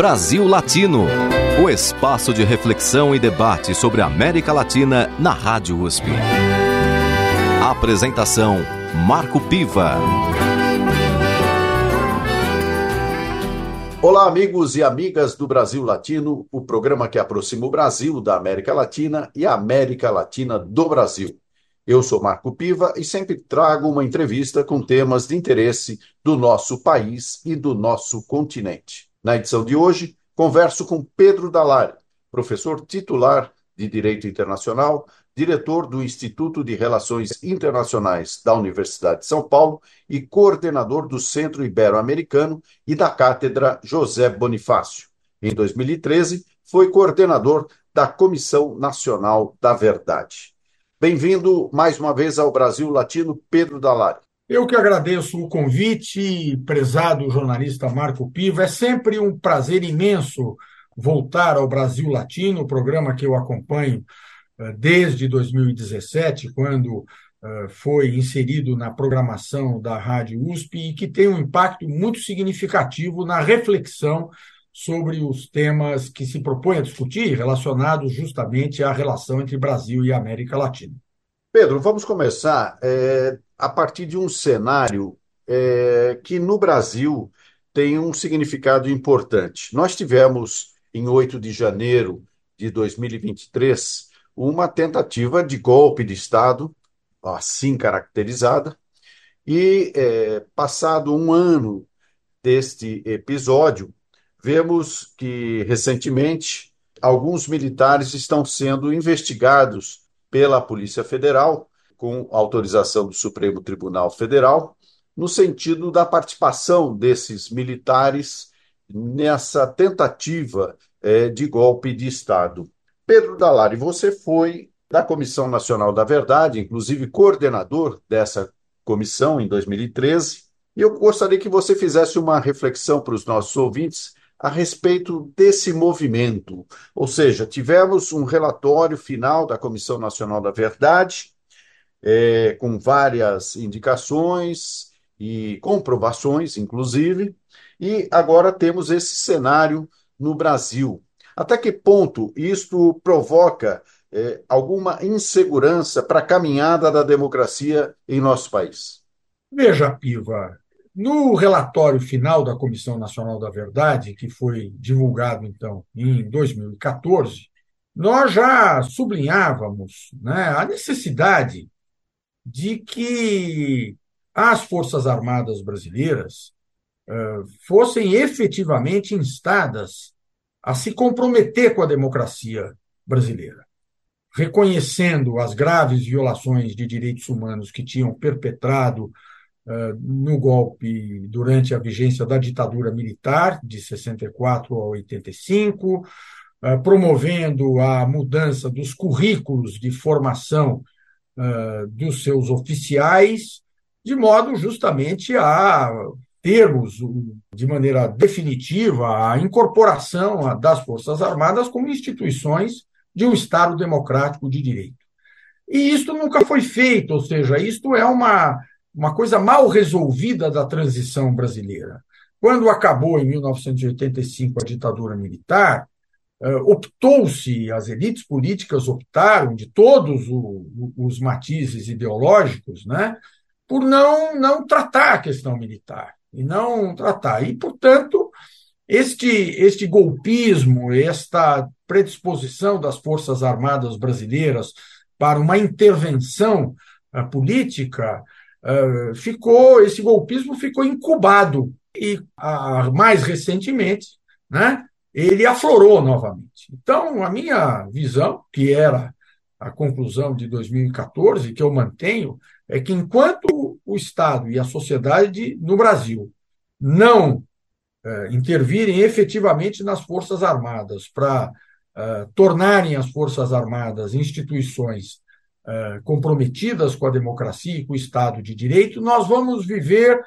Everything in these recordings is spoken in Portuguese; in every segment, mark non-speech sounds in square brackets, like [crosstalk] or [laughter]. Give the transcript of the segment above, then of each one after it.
Brasil Latino, o espaço de reflexão e debate sobre a América Latina na Rádio USP. Apresentação Marco Piva. Olá, amigos e amigas do Brasil Latino, o programa que aproxima o Brasil da América Latina e a América Latina do Brasil. Eu sou Marco Piva e sempre trago uma entrevista com temas de interesse do nosso país e do nosso continente. Na edição de hoje, converso com Pedro Dalari, professor titular de Direito Internacional, diretor do Instituto de Relações Internacionais da Universidade de São Paulo e coordenador do Centro Ibero-Americano e da Cátedra José Bonifácio. Em 2013, foi coordenador da Comissão Nacional da Verdade. Bem-vindo mais uma vez ao Brasil Latino, Pedro Dalari. Eu que agradeço o convite, prezado jornalista Marco Piva. É sempre um prazer imenso voltar ao Brasil Latino, programa que eu acompanho eh, desde 2017, quando eh, foi inserido na programação da Rádio USP e que tem um impacto muito significativo na reflexão sobre os temas que se propõe a discutir relacionados justamente à relação entre Brasil e América Latina. Pedro, vamos começar é, a partir de um cenário é, que no Brasil tem um significado importante. Nós tivemos, em 8 de janeiro de 2023, uma tentativa de golpe de Estado, assim caracterizada, e é, passado um ano deste episódio, Vemos que, recentemente, alguns militares estão sendo investigados pela Polícia Federal, com autorização do Supremo Tribunal Federal, no sentido da participação desses militares nessa tentativa é, de golpe de Estado. Pedro Dalari, você foi da Comissão Nacional da Verdade, inclusive coordenador dessa comissão em 2013, e eu gostaria que você fizesse uma reflexão para os nossos ouvintes a respeito desse movimento. Ou seja, tivemos um relatório final da Comissão Nacional da Verdade, é, com várias indicações e comprovações, inclusive, e agora temos esse cenário no Brasil. Até que ponto isto provoca é, alguma insegurança para a caminhada da democracia em nosso país? Veja, Piva, no relatório final da Comissão Nacional da Verdade, que foi divulgado, então, em 2014, nós já sublinhávamos né, a necessidade de que as Forças Armadas brasileiras uh, fossem efetivamente instadas a se comprometer com a democracia brasileira, reconhecendo as graves violações de direitos humanos que tinham perpetrado no golpe durante a vigência da ditadura militar, de 64 a 85, promovendo a mudança dos currículos de formação dos seus oficiais, de modo justamente a termos, de maneira definitiva, a incorporação das Forças Armadas como instituições de um Estado democrático de direito. E isto nunca foi feito, ou seja, isto é uma uma coisa mal resolvida da transição brasileira. Quando acabou, em 1985, a ditadura militar, eh, optou-se, as elites políticas optaram, de todos os matizes ideológicos, né, por não, não tratar a questão militar, e não tratar. E, portanto, este, este golpismo, esta predisposição das Forças Armadas brasileiras para uma intervenção eh, política uh, ficou esse golpismo ficou incubado e uh, mais recentemente, né, ele aflorou novamente. Então, a minha visão, que era a conclusão de 2014, que eu mantenho, é que enquanto o Estado e a sociedade no Brasil não uh, intervirem efetivamente nas Forças Armadas para uh, tornarem as Forças Armadas instituições eh, comprometidas com a democracia e com o Estado de Direito, nós vamos viver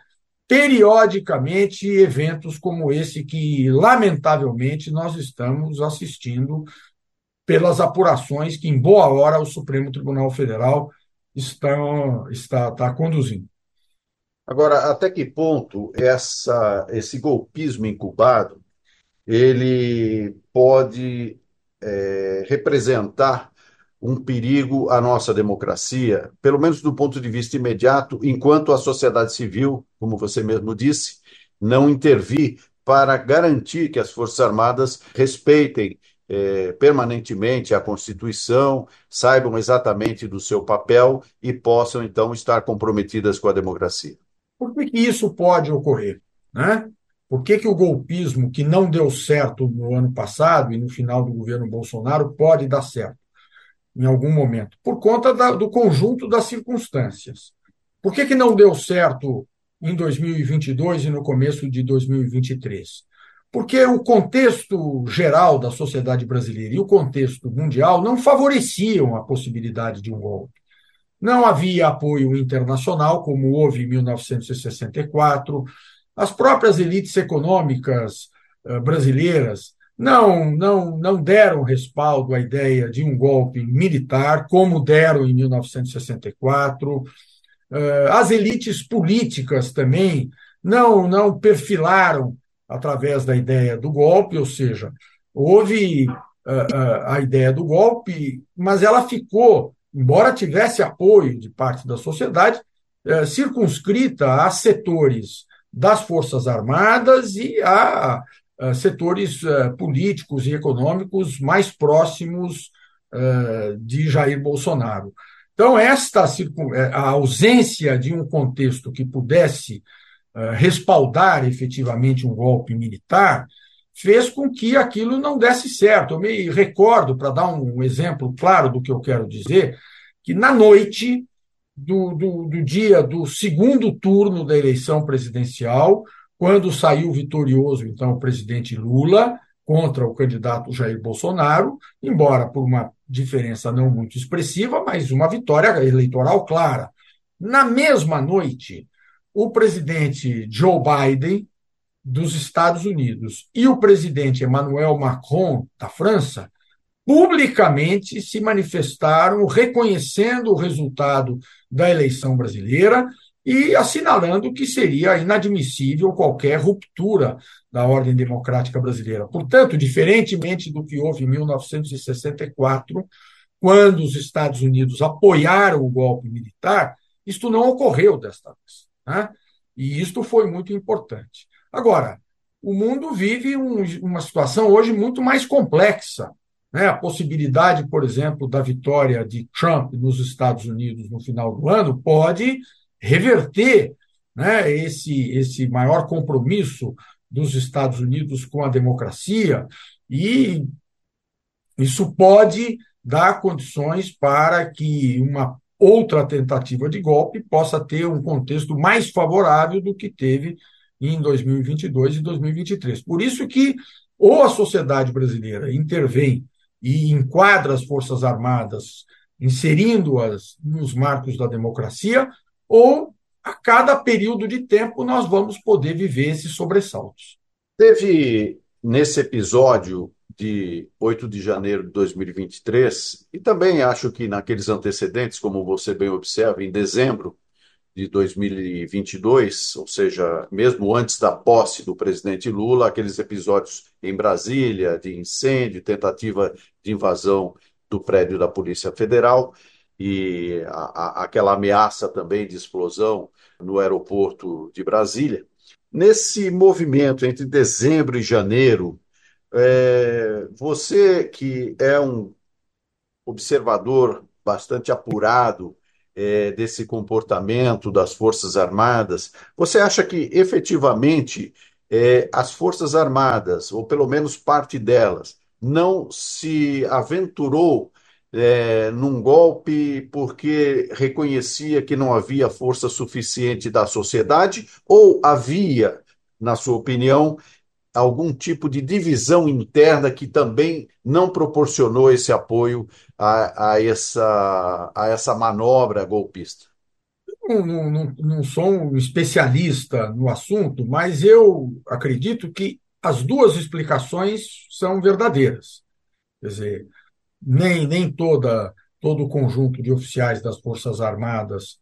periodicamente eventos como esse que, lamentavelmente, nós estamos assistindo pelas apurações que, em boa hora, o Supremo Tribunal Federal está, está, está conduzindo. Agora, até que ponto essa, esse golpismo incubado ele pode é, representar um perigo à nossa democracia, pelo menos do ponto de vista imediato, enquanto a sociedade civil, como você mesmo disse, não intervir para garantir que as Forças Armadas respeitem é, permanentemente a Constituição, saibam exatamente do seu papel e possam, então, estar comprometidas com a democracia. Por que, que isso pode ocorrer? Né? Por que, que o golpismo, que não deu certo no ano passado e no final do governo Bolsonaro, pode dar certo? Em algum momento, por conta da, do conjunto das circunstâncias. Por que, que não deu certo em 2022 e no começo de 2023? Porque o contexto geral da sociedade brasileira e o contexto mundial não favoreciam a possibilidade de um golpe. Não havia apoio internacional, como houve em 1964. As próprias elites econômicas eh, brasileiras não, não, não deram respaldo à ideia de um golpe militar, como deram em 1964. Eh, as elites políticas também não, não perfilaram através da ideia do golpe, ou seja, houve eh, eh, a ideia do golpe, mas ela ficou, embora tivesse apoio de parte da sociedade, circunscrita a setores das Forças Armadas e a eh, setores eh, políticos e econômicos mais próximos eh, de Jair Bolsonaro. Então, esta a ausência de um contexto que pudesse respaldar efetivamente um golpe militar fez com que aquilo não desse certo. Eu me recordo, para dar um exemplo claro do que eu quero dizer, que na noite do, do, do dia do segundo turno da eleição presidencial, quando saiu vitorioso, então, o presidente Lula contra o candidato Jair Bolsonaro, embora por uma diferença não muito expressiva, mas uma vitória eleitoral clara. Na mesma noite, o presidente Joe Biden, dos Estados Unidos, e o presidente Emmanuel Macron, da França, publicamente se manifestaram reconhecendo o resultado da eleição brasileira e assinalando que seria inadmissível qualquer ruptura da ordem democrática brasileira. Portanto, diferentemente do que houve em 1964, quando os Estados Unidos apoiaram o golpe militar, isto não ocorreu desta vez. Né? E isto foi muito importante. Agora, o mundo vive um, uma situação hoje muito mais complexa. Né? A possibilidade, por exemplo, da vitória de Trump nos Estados Unidos no final do ano pode reverter né, esse, esse maior compromisso dos Estados Unidos com a democracia, e isso pode dar condições para que uma outra tentativa de golpe possa ter um contexto mais favorável do que teve em 2022 e 2023. Por isso que ou a sociedade brasileira intervém e enquadra as Forças Armadas, inserindo-as nos marcos da democracia, ou a cada período de tempo nós vamos poder viver esses sobressaltos. Teve nesse episódio de 8 de janeiro de 2023, e também acho que naqueles antecedentes, como você bem observa, em dezembro de 2022, ou seja, mesmo antes da posse do presidente Lula, aqueles episódios em Brasília de incêndio, tentativa de invasão do prédio da Polícia Federal, e a, a, aquela ameaça também de explosão no aeroporto de Brasília. Nesse movimento entre dezembro e janeiro, é, você que é um observador bastante apurado é, desse comportamento das Forças Armadas, você acha que efetivamente é, as Forças Armadas, ou pelo menos parte delas, não se aventurou é, num golpe porque reconhecia que não havia força suficiente da sociedade ou havia, na sua opinião, algum tipo de divisão interna que também não proporcionou esse apoio a, a essa, a essa manobra golpista? Não, não, não sou um especialista no assunto, mas eu acredito que as duas explicações são verdadeiras. Quer dizer, nem, nem toda, todo o conjunto de oficiais das Forças Armadas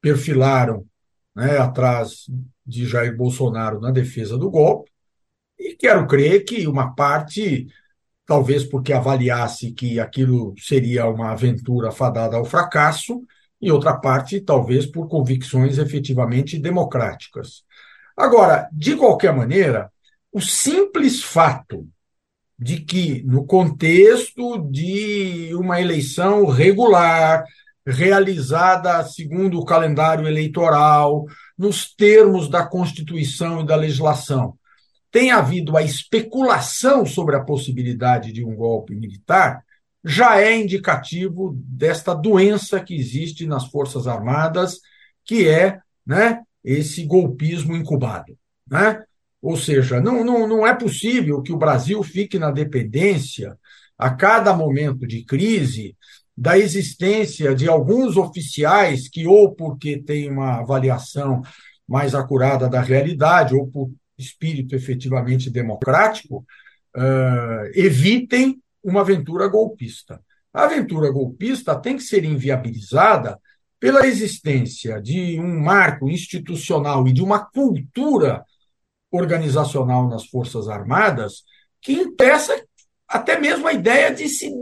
perfilaram né, atrás de Jair Bolsonaro na defesa do golpe, E quero crer que uma parte, talvez porque avaliasse que aquilo seria uma aventura fadada ao fracasso, e outra parte, talvez por convicções efetivamente democráticas. Agora, de qualquer maneira, o simples fato de que, no contexto de uma eleição regular, realizada segundo o calendário eleitoral, nos termos da Constituição e da legislação, tem havido a especulação sobre a possibilidade de um golpe militar, já é indicativo desta doença que existe nas Forças Armadas, que é né, esse golpismo incubado. Né? Ou seja, não, não, não é possível que o Brasil fique na dependência, a cada momento de crise, da existência de alguns oficiais que, ou porque têm uma avaliação mais acurada da realidade, ou por espírito efetivamente democrático, uh, evitem uma aventura golpista. A aventura golpista tem que ser inviabilizada pela existência de um marco institucional e de uma cultura organizacional nas Forças Armadas que impeça até mesmo a ideia de se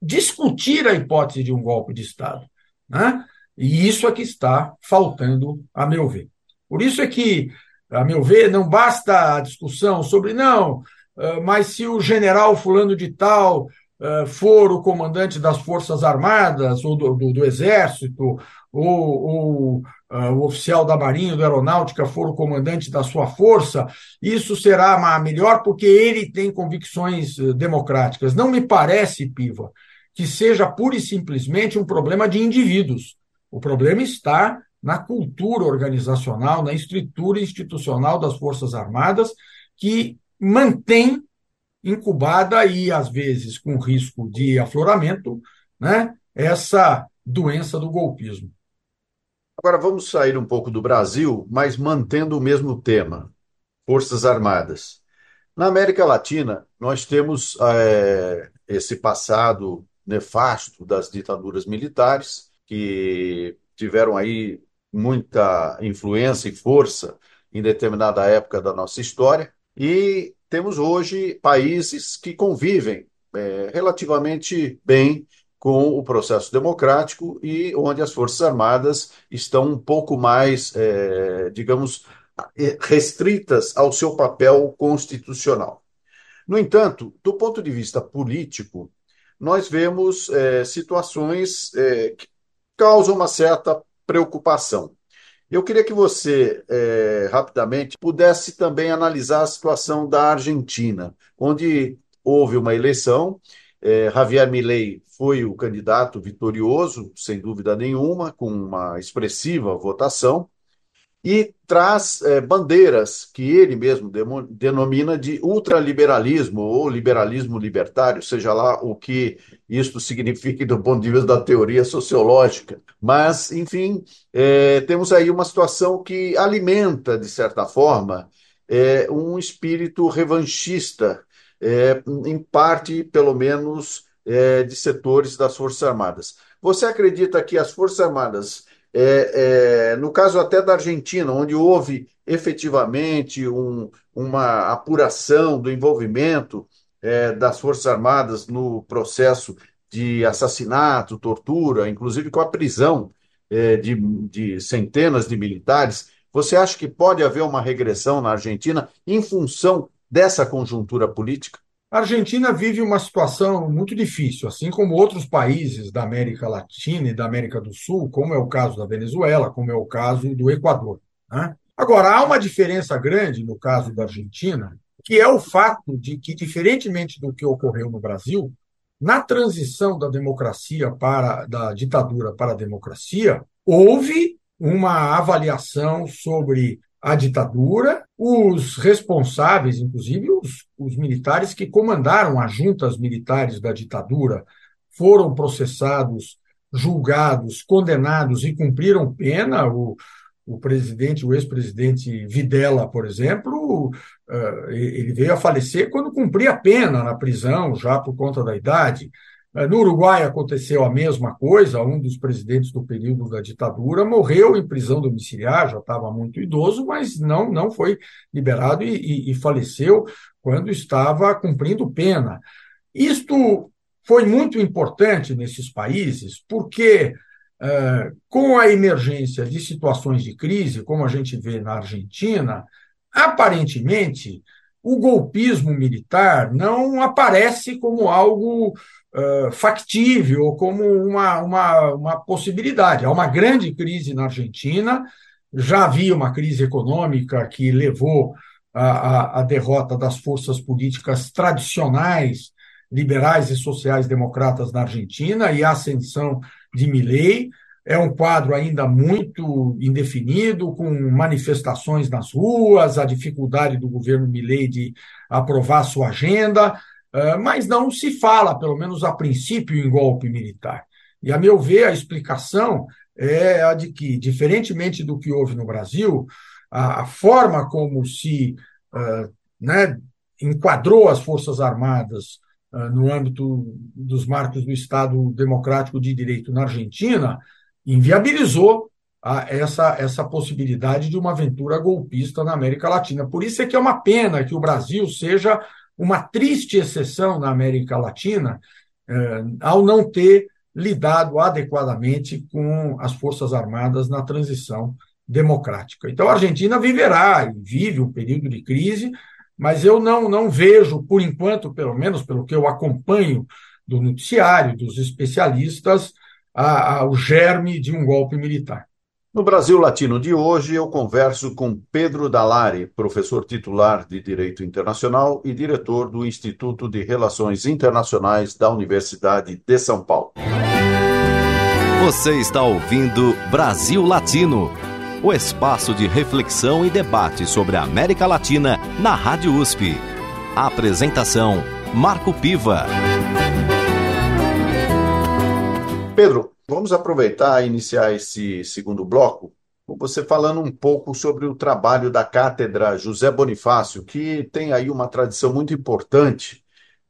discutir a hipótese de um golpe de Estado. Né? E isso é que está faltando, a meu ver. Por isso é que, a meu ver, não basta a discussão sobre, não, ah, mas se o general fulano de tal ah, for o comandante das Forças Armadas, ou do, do, do Exército, ou, ou uh, o oficial da Marinha, da Aeronáutica, for o comandante da sua força, isso será melhor porque ele tem convicções democráticas. Não me parece, Piva, que seja pura e simplesmente um problema de indivíduos. O problema está na cultura organizacional, na estrutura institucional das Forças Armadas, que mantém incubada e, às vezes, com risco de afloramento, né, essa doença do golpismo. Agora vamos sair um pouco do Brasil, mas mantendo o mesmo tema: Forças Armadas. Na América Latina, nós temos é, esse passado nefasto das ditaduras militares, que tiveram aí muita influência e força em determinada época da nossa história, e temos hoje países que convivem é, relativamente bem com o processo democrático e onde as Forças Armadas estão um pouco mais, é, digamos, restritas ao seu papel constitucional. No entanto, do ponto de vista político, nós vemos é, situações é, que causam uma certa preocupação. Eu queria que você, é, rapidamente, pudesse também analisar a situação da Argentina, onde houve uma eleição. É, Javier Milei foi o candidato vitorioso, sem dúvida nenhuma, com uma expressiva votação e traz é, bandeiras que ele mesmo denomina de ultraliberalismo ou liberalismo libertário, seja lá o que isto signifique do ponto de vista da teoria sociológica. Mas, enfim, é, temos aí uma situação que alimenta, de certa forma, é, um espírito revanchista, é, em parte, pelo menos, é, de setores das Forças Armadas. Você acredita que as Forças Armadas é, é, no caso até da Argentina, onde houve efetivamente um, uma apuração do envolvimento é, das Forças Armadas no processo de assassinato, tortura, inclusive com a prisão é, de, de centenas de militares, você acha que pode haver uma regressão na Argentina em função dessa conjuntura política? A Argentina vive uma situação muito difícil, assim como outros países da América Latina e da América do Sul, como é o caso da Venezuela, como é o caso do Equador. Né? Agora, há uma diferença grande no caso da Argentina, que é o fato de que, diferentemente do que ocorreu no Brasil, na transição da democracia para da ditadura para a democracia, houve uma avaliação sobre a ditadura, os responsáveis, inclusive os, os militares que comandaram as juntas militares da ditadura, foram processados, julgados, condenados e cumpriram pena. O, o presidente, o ex-presidente Videla, por exemplo, eh, ele veio a falecer quando cumpria pena na prisão, já por conta da idade. É, no Uruguai aconteceu a mesma coisa, um dos presidentes do período da ditadura morreu em prisão domiciliar, já estava muito idoso, mas não, não foi liberado e, e, e faleceu quando estava cumprindo pena. Isto foi muito importante nesses países, porque é, com a emergência de situações de crise, como a gente vê na Argentina, aparentemente o golpismo militar não aparece como algo factível como uma, uma, uma possibilidade. Há uma grande crise na Argentina, já havia uma crise econômica que levou à, derrota das forças políticas tradicionais, liberais e sociais-democratas na Argentina e a ascensão de Milei. É um quadro ainda muito indefinido, com manifestações nas ruas, a dificuldade do governo Milei de aprovar sua agenda, mas não se fala, pelo menos a princípio, em golpe militar. E, a meu ver, a explicação é a de que, diferentemente do que houve no Brasil, a, forma como se uh, né, enquadrou as Forças Armadas uh, no âmbito dos marcos do Estado Democrático de Direito na Argentina inviabilizou a, essa, essa possibilidade de uma aventura golpista na América Latina. Por isso é que é uma pena que o Brasil seja uma triste exceção na América Latina eh, ao não ter lidado adequadamente com as Forças Armadas na transição democrática. Então, a Argentina viverá vive um período de crise, mas eu não, não vejo, por enquanto, pelo menos pelo que eu acompanho do noticiário, dos especialistas, a, a, o germe de um golpe militar. No Brasil Latino de hoje, eu converso com Pedro Dalari, professor titular de Direito Internacional e diretor do Instituto de Relações Internacionais da Universidade de São Paulo. Você está ouvindo Brasil Latino, o espaço de reflexão e debate sobre a América Latina na Rádio USP. A apresentação: Marco Piva. Pedro, vamos aproveitar e iniciar esse segundo bloco com você falando um pouco sobre o trabalho da Cátedra José Bonifácio, que tem aí uma tradição muito importante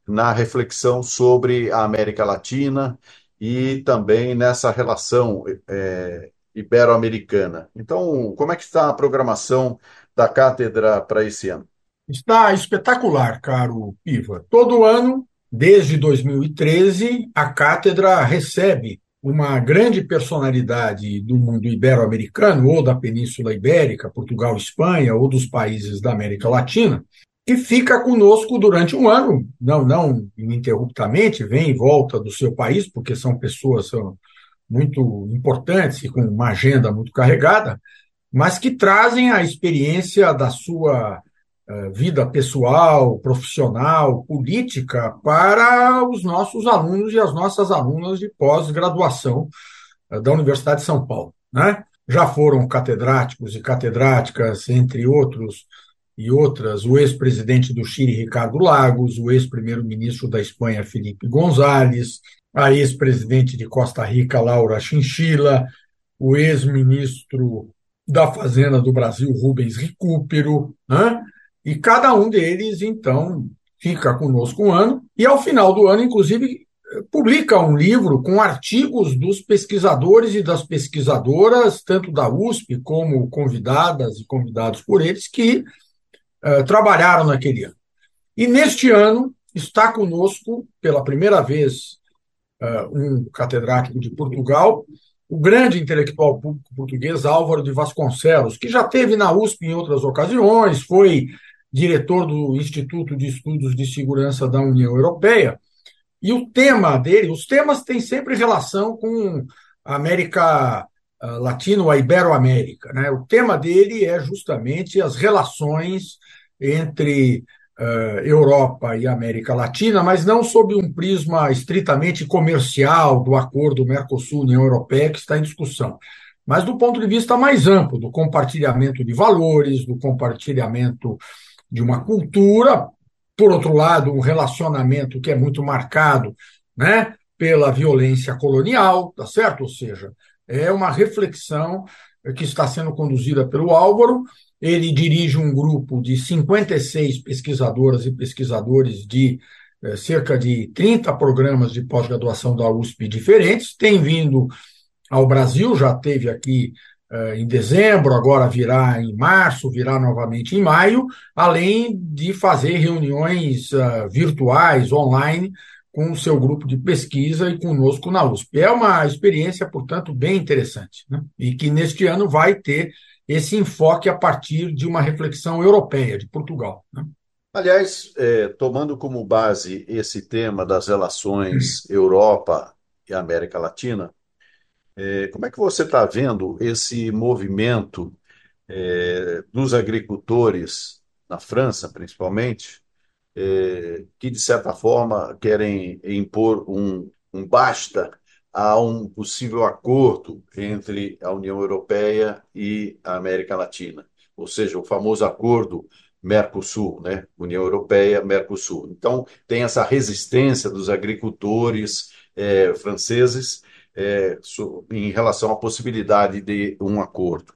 na reflexão sobre a América Latina e também nessa relação é, ibero-americana. Então, como é que está a programação da cátedra para esse ano? Está espetacular, caro Piva. Todo ano Desde 2013, a cátedra recebe uma grande personalidade do mundo ibero-americano, ou da Península Ibérica, Portugal, Espanha, ou dos países da América Latina, que fica conosco durante um ano, não, não ininterruptamente, vem e volta do seu país, porque são pessoas são muito importantes e com uma agenda muito carregada, mas que trazem a experiência da sua vida pessoal, profissional, política para os nossos alunos e as nossas alunas de pós-graduação eh, da Universidade de São Paulo. Né? Já foram catedráticos e catedráticas, entre outros e outras, o ex-presidente do Chile, Ricardo Lagos, o ex-primeiro-ministro da Espanha, Felipe González, a ex-presidente de Costa Rica, Laura Chinchilla, o ex-ministro da Fazenda do Brasil, Rubens Recupero, né? E cada um deles, então, fica conosco um ano, e ao final do ano, inclusive, publica um livro com artigos dos pesquisadores e das pesquisadoras, tanto da USP como convidadas e convidados por eles, que uh, trabalharam naquele ano. E neste ano está conosco, pela primeira vez, uh, um catedrático de Portugal, o grande intelectual público português Álvaro de Vasconcelos, que já teve na USP em outras ocasiões, foi diretor do Instituto de Estudos de Segurança da União Europeia. E o tema dele, os temas têm sempre relação com a América ah, Latina ou a Iberoamérica. Né? O tema dele é justamente as relações entre uh, Europa e América Latina, mas não sob um prisma estritamente comercial do acordo Mercosul-União Europeia que está em discussão, mas do ponto de vista mais amplo, do compartilhamento de valores, do compartilhamento de uma cultura, por outro lado, um relacionamento que é muito marcado né, pela violência colonial, tá certo? Ou seja, é uma reflexão que está sendo conduzida pelo Álvaro. Ele dirige um grupo de 56 pesquisadoras e pesquisadores de é, cerca de 30 programas de pós-graduação da USP diferentes, tem vindo ao Brasil, já teve aqui em dezembro, agora virá em março, virá novamente em maio, além de fazer reuniões uh, virtuais, online, com o seu grupo de pesquisa e conosco na USP. É uma experiência, portanto, bem interessante, né? e que neste ano vai ter esse enfoque a partir de uma reflexão europeia, de Portugal. Né? Aliás, é, tomando como base esse tema das relações Europa e América Latina, é, como é que você está vendo esse movimento é, dos agricultores na França, principalmente, é, que de certa forma querem impor um, um basta a um possível acordo entre a União Europeia e a América Latina, ou seja, o famoso acordo Mercosul, né? União Europeia, Mercosul. Então, tem essa resistência dos agricultores é, franceses é, em relação à possibilidade de um acordo.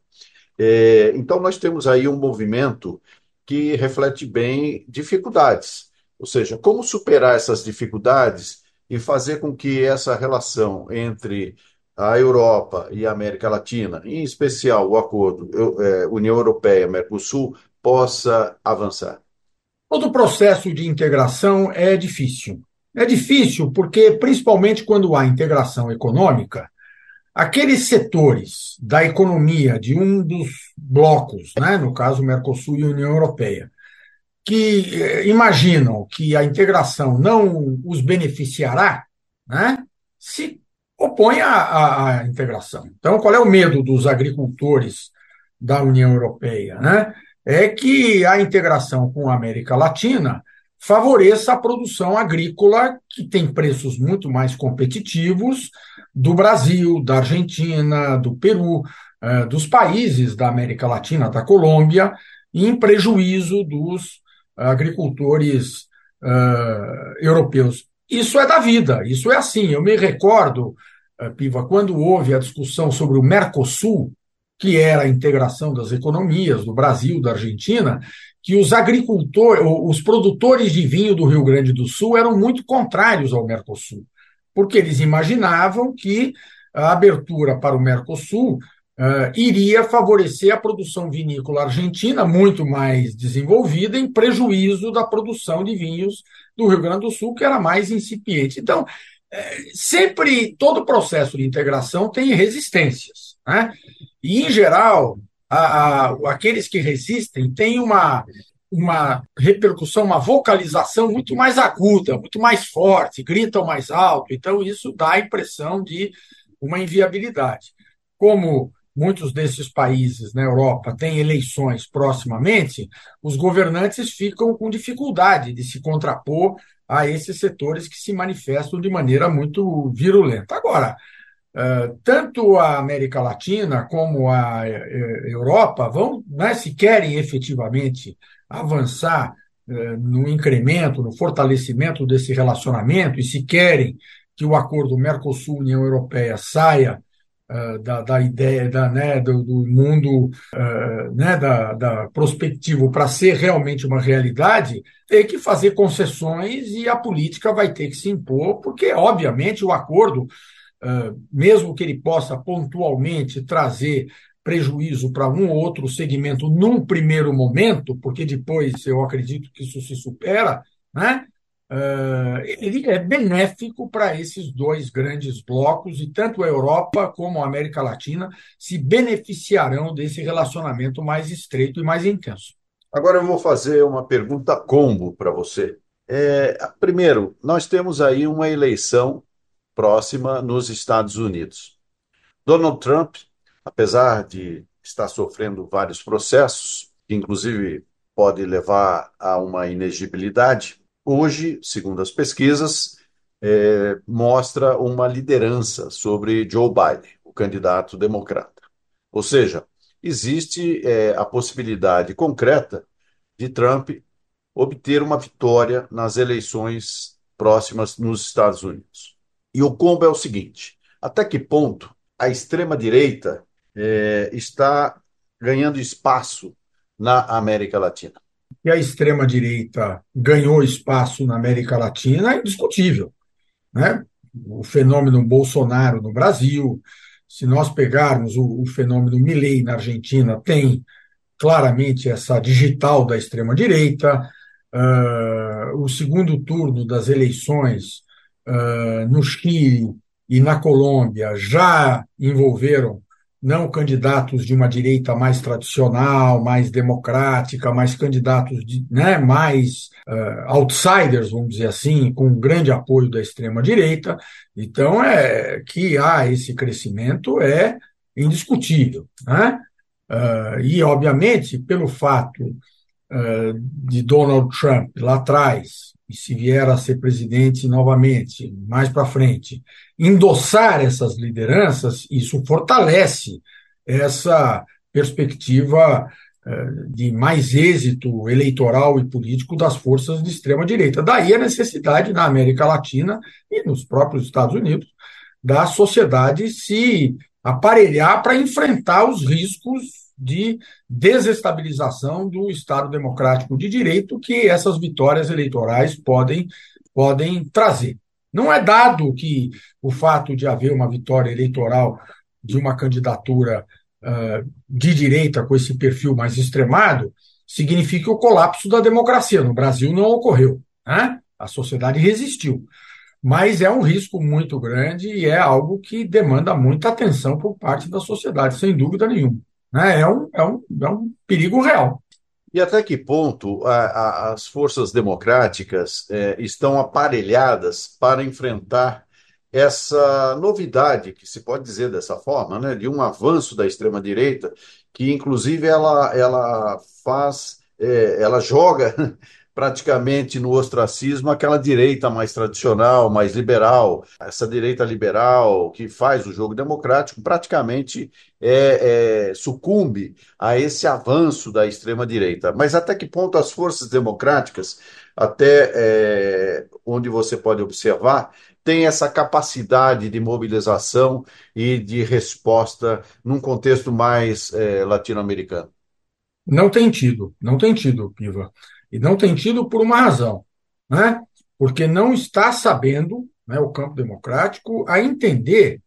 É, então, nós temos aí um movimento que reflete bem dificuldades, ou seja, como superar essas dificuldades e fazer com que essa relação entre a Europa e a América Latina, em especial o acordo é, União Europeia-Mercosul, possa avançar? Todo processo de integração é difícil. É difícil porque, principalmente quando há integração econômica, aqueles setores da economia de um dos blocos, né, no caso Mercosul e União Europeia, que eh, imaginam que a integração não os beneficiará, né, se opõem à, à, integração. Então, qual é o medo dos agricultores da União Europeia? Né? É que a integração com a América Latina favoreça a produção agrícola, que tem preços muito mais competitivos do Brasil, da Argentina, do Peru, eh, dos países da América Latina, da Colômbia, em prejuízo dos agricultores uh, europeus. Isso é da vida, isso é assim. Eu me recordo, uh, Piva, quando houve a discussão sobre o Mercosul, que era a integração das economias do Brasil, da Argentina, que os agricultores, os produtores de vinho do Rio Grande do Sul eram muito contrários ao Mercosul, porque eles imaginavam que a abertura para o Mercosul uh, iria favorecer a produção vinícola argentina, muito mais desenvolvida, em prejuízo da produção de vinhos do Rio Grande do Sul, que era mais incipiente. Então, é, sempre, todo processo de integração tem resistências. Né? E, em geral, a, a, aqueles que resistem têm uma, uma repercussão, uma vocalização muito mais aguda, muito mais forte, gritam mais alto. Então, isso dá a impressão de uma inviabilidade. Como muitos desses países na Europa têm eleições proximamente, os governantes ficam com dificuldade de se contrapor a esses setores que se manifestam de maneira muito virulenta. Agora, tanto a América Latina como a Europa vão, né, se querem efetivamente avançar no incremento, no fortalecimento desse relacionamento, e se querem que o acordo Mercosul-União Europeia saia da, da, ideia da, né, do, do mundo né, da, da prospectivo para ser realmente uma realidade, tem que fazer concessões e a política vai ter que se impor, porque, obviamente, o acordo, mesmo que ele possa pontualmente trazer prejuízo para um ou outro segmento num primeiro momento, porque depois eu acredito que isso se supera, né? Uh, ele é benéfico para esses dois grandes blocos, e tanto a Europa como a América Latina se beneficiarão desse relacionamento mais estreito e mais intenso. Agora eu vou fazer uma pergunta combo para você. É, primeiro, nós temos aí uma eleição próxima nos Estados Unidos. Donald Trump, apesar de estar sofrendo vários processos, que inclusive pode levar a uma inegibilidade, hoje, segundo as pesquisas, é, mostra uma liderança sobre Joe Biden, o candidato democrata. Ou seja, existe é, a possibilidade concreta de Trump obter uma vitória nas eleições próximas nos Estados Unidos. E o combo é o seguinte: até que ponto a extrema-direita é, está ganhando espaço na América Latina? que a extrema-direita ganhou espaço na América Latina é indiscutível. Né? O fenômeno Bolsonaro no Brasil, se nós pegarmos o, o fenômeno Milley na Argentina, tem claramente essa digital da extrema-direita. Uh, o segundo turno das eleições uh, no Chile e na Colômbia já envolveram não candidatos de uma direita mais tradicional, mais democrática, mais candidatos de, né, mais uh, outsiders, vamos dizer assim, com grande apoio da extrema direita. Então é que há esse crescimento é indiscutível, né? Uh, e obviamente pelo fato uh, de Donald Trump lá atrás e se vier a ser presidente novamente, mais para frente, endossar essas lideranças, isso fortalece essa perspectiva eh, de mais êxito eleitoral e político das forças de extrema-direita. Daí a necessidade na América Latina e nos próprios Estados Unidos da sociedade se aparelhar para enfrentar os riscos de desestabilização do Estado democrático de direito que essas vitórias eleitorais podem, podem trazer. Não é dado que o fato de haver uma vitória eleitoral de uma candidatura uh, de direita com esse perfil mais extremado signifique o colapso da democracia. No Brasil não ocorreu. Né? A sociedade resistiu. Mas é um risco muito grande e é algo que demanda muita atenção por parte da sociedade, sem dúvida nenhuma. Né? É, um, é, um, é um perigo real. E até que ponto a, a, as forças democráticas é, estão aparelhadas para enfrentar essa novidade, que se pode dizer dessa forma, né, de um avanço da extrema-direita, que inclusive ela, ela faz, é, ela joga [laughs] praticamente no ostracismo aquela direita mais tradicional, mais liberal. Essa direita liberal que faz o jogo democrático praticamente é, é, sucumbe a esse avanço da extrema-direita. Mas até que ponto as forças democráticas, até é, onde você pode observar, têm essa capacidade de mobilização e de resposta num contexto mais é, latino-americano? Não tem tido, não tem tido, Piva. E não tem tido por uma razão, né? porque não está sabendo né, o campo democrático a entender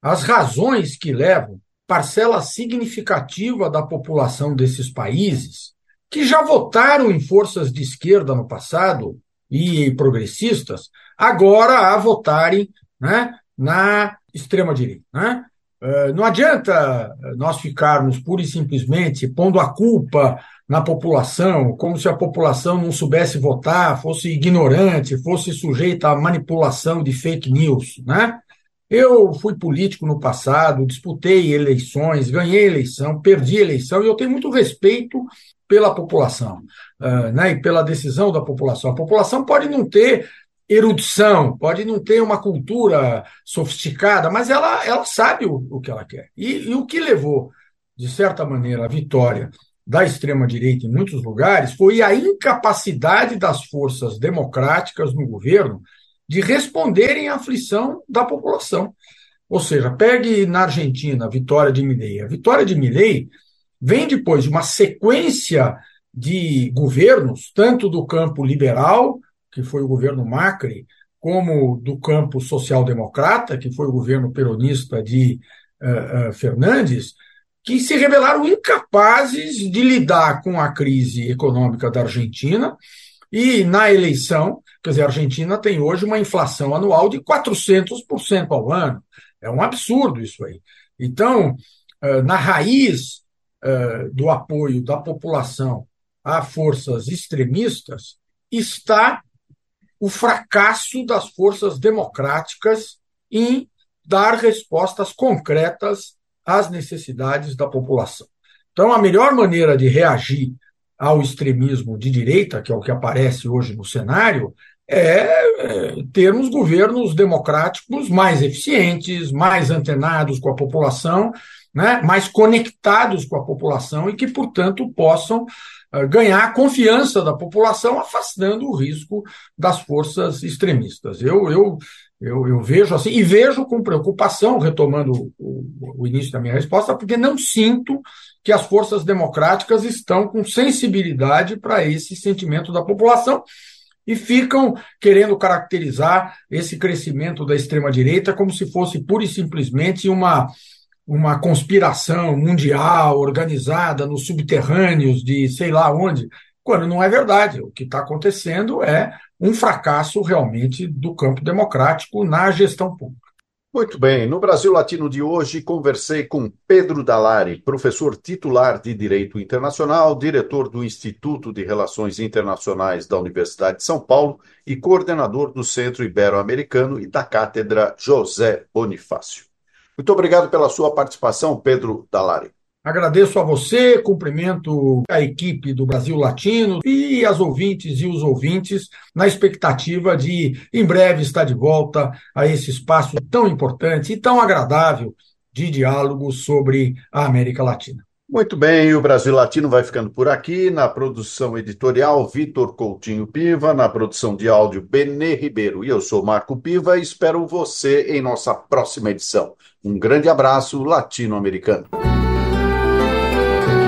as razões que levam parcela significativa da população desses países que já votaram em forças de esquerda no passado e progressistas, agora a votarem né, na extrema-direita. Né? Uh, não adianta nós ficarmos pura e simplesmente pondo a culpa na população, como se a população não soubesse votar, fosse ignorante, fosse sujeita à manipulação de fake news, né? Eu fui político no passado, disputei eleições, ganhei eleição, perdi eleição, e eu tenho muito respeito pela população, uh, né, e pela decisão da população. A população pode não ter erudição, pode não ter uma cultura sofisticada, mas ela, ela sabe o, o que ela quer. E, e o que levou, de certa maneira, à vitória da extrema-direita em muitos lugares foi a incapacidade das forças democráticas no governo de responderem à aflição da população. Ou seja, pegue na Argentina a vitória de Milei. A vitória de Milei vem depois de uma sequência de governos, tanto do campo liberal, que foi o governo Macri, como do campo social-democrata, que foi o governo peronista de uh, uh, Fernandes, que se revelaram incapazes de lidar com a crise econômica da Argentina e na eleição, quer dizer, a Argentina tem hoje uma inflação anual de 400% ao ano. É um absurdo isso aí. Então, na raiz do apoio da população a forças extremistas está o fracasso das forças democráticas em dar respostas concretas às necessidades da população. Então, a melhor maneira de reagir ao extremismo de direita, que é o que aparece hoje no cenário, é, é termos governos democráticos mais eficientes, mais antenados com a população, né, mais conectados com a população e que, portanto, possam ganhar a confiança da população, afastando o risco das forças extremistas. Eu, eu, eu, eu vejo assim, e vejo com preocupação, retomando o, o início da minha resposta, porque não sinto que as forças democráticas estão com sensibilidade para esse sentimento da população e ficam querendo caracterizar esse crescimento da extrema-direita como se fosse pura e simplesmente uma, uma conspiração mundial organizada nos subterrâneos de sei lá onde, quando não é verdade. O que está acontecendo é um fracasso realmente do campo democrático na gestão pública. Muito bem, no Brasil Latino de hoje conversei com Pedro Dalari, professor titular de Direito Internacional, diretor do Instituto de Relações Internacionais da Universidade de São Paulo e coordenador do Centro Ibero-Americano e da Cátedra José Bonifácio. Muito obrigado pela sua participação, Pedro Dalari. Agradeço a você, cumprimento a equipe do Brasil Latino e as ouvintes e os ouvintes, na expectativa de, em breve, estar de volta a esse espaço tão importante e tão agradável de diálogo sobre a América Latina. Muito bem, o Brasil Latino vai ficando por aqui. Na produção editorial, Vitor Coutinho Piva. Na produção de áudio, Benê Ribeiro. E eu sou Marco Piva e espero você em nossa próxima edição. Um grande abraço latino-americano.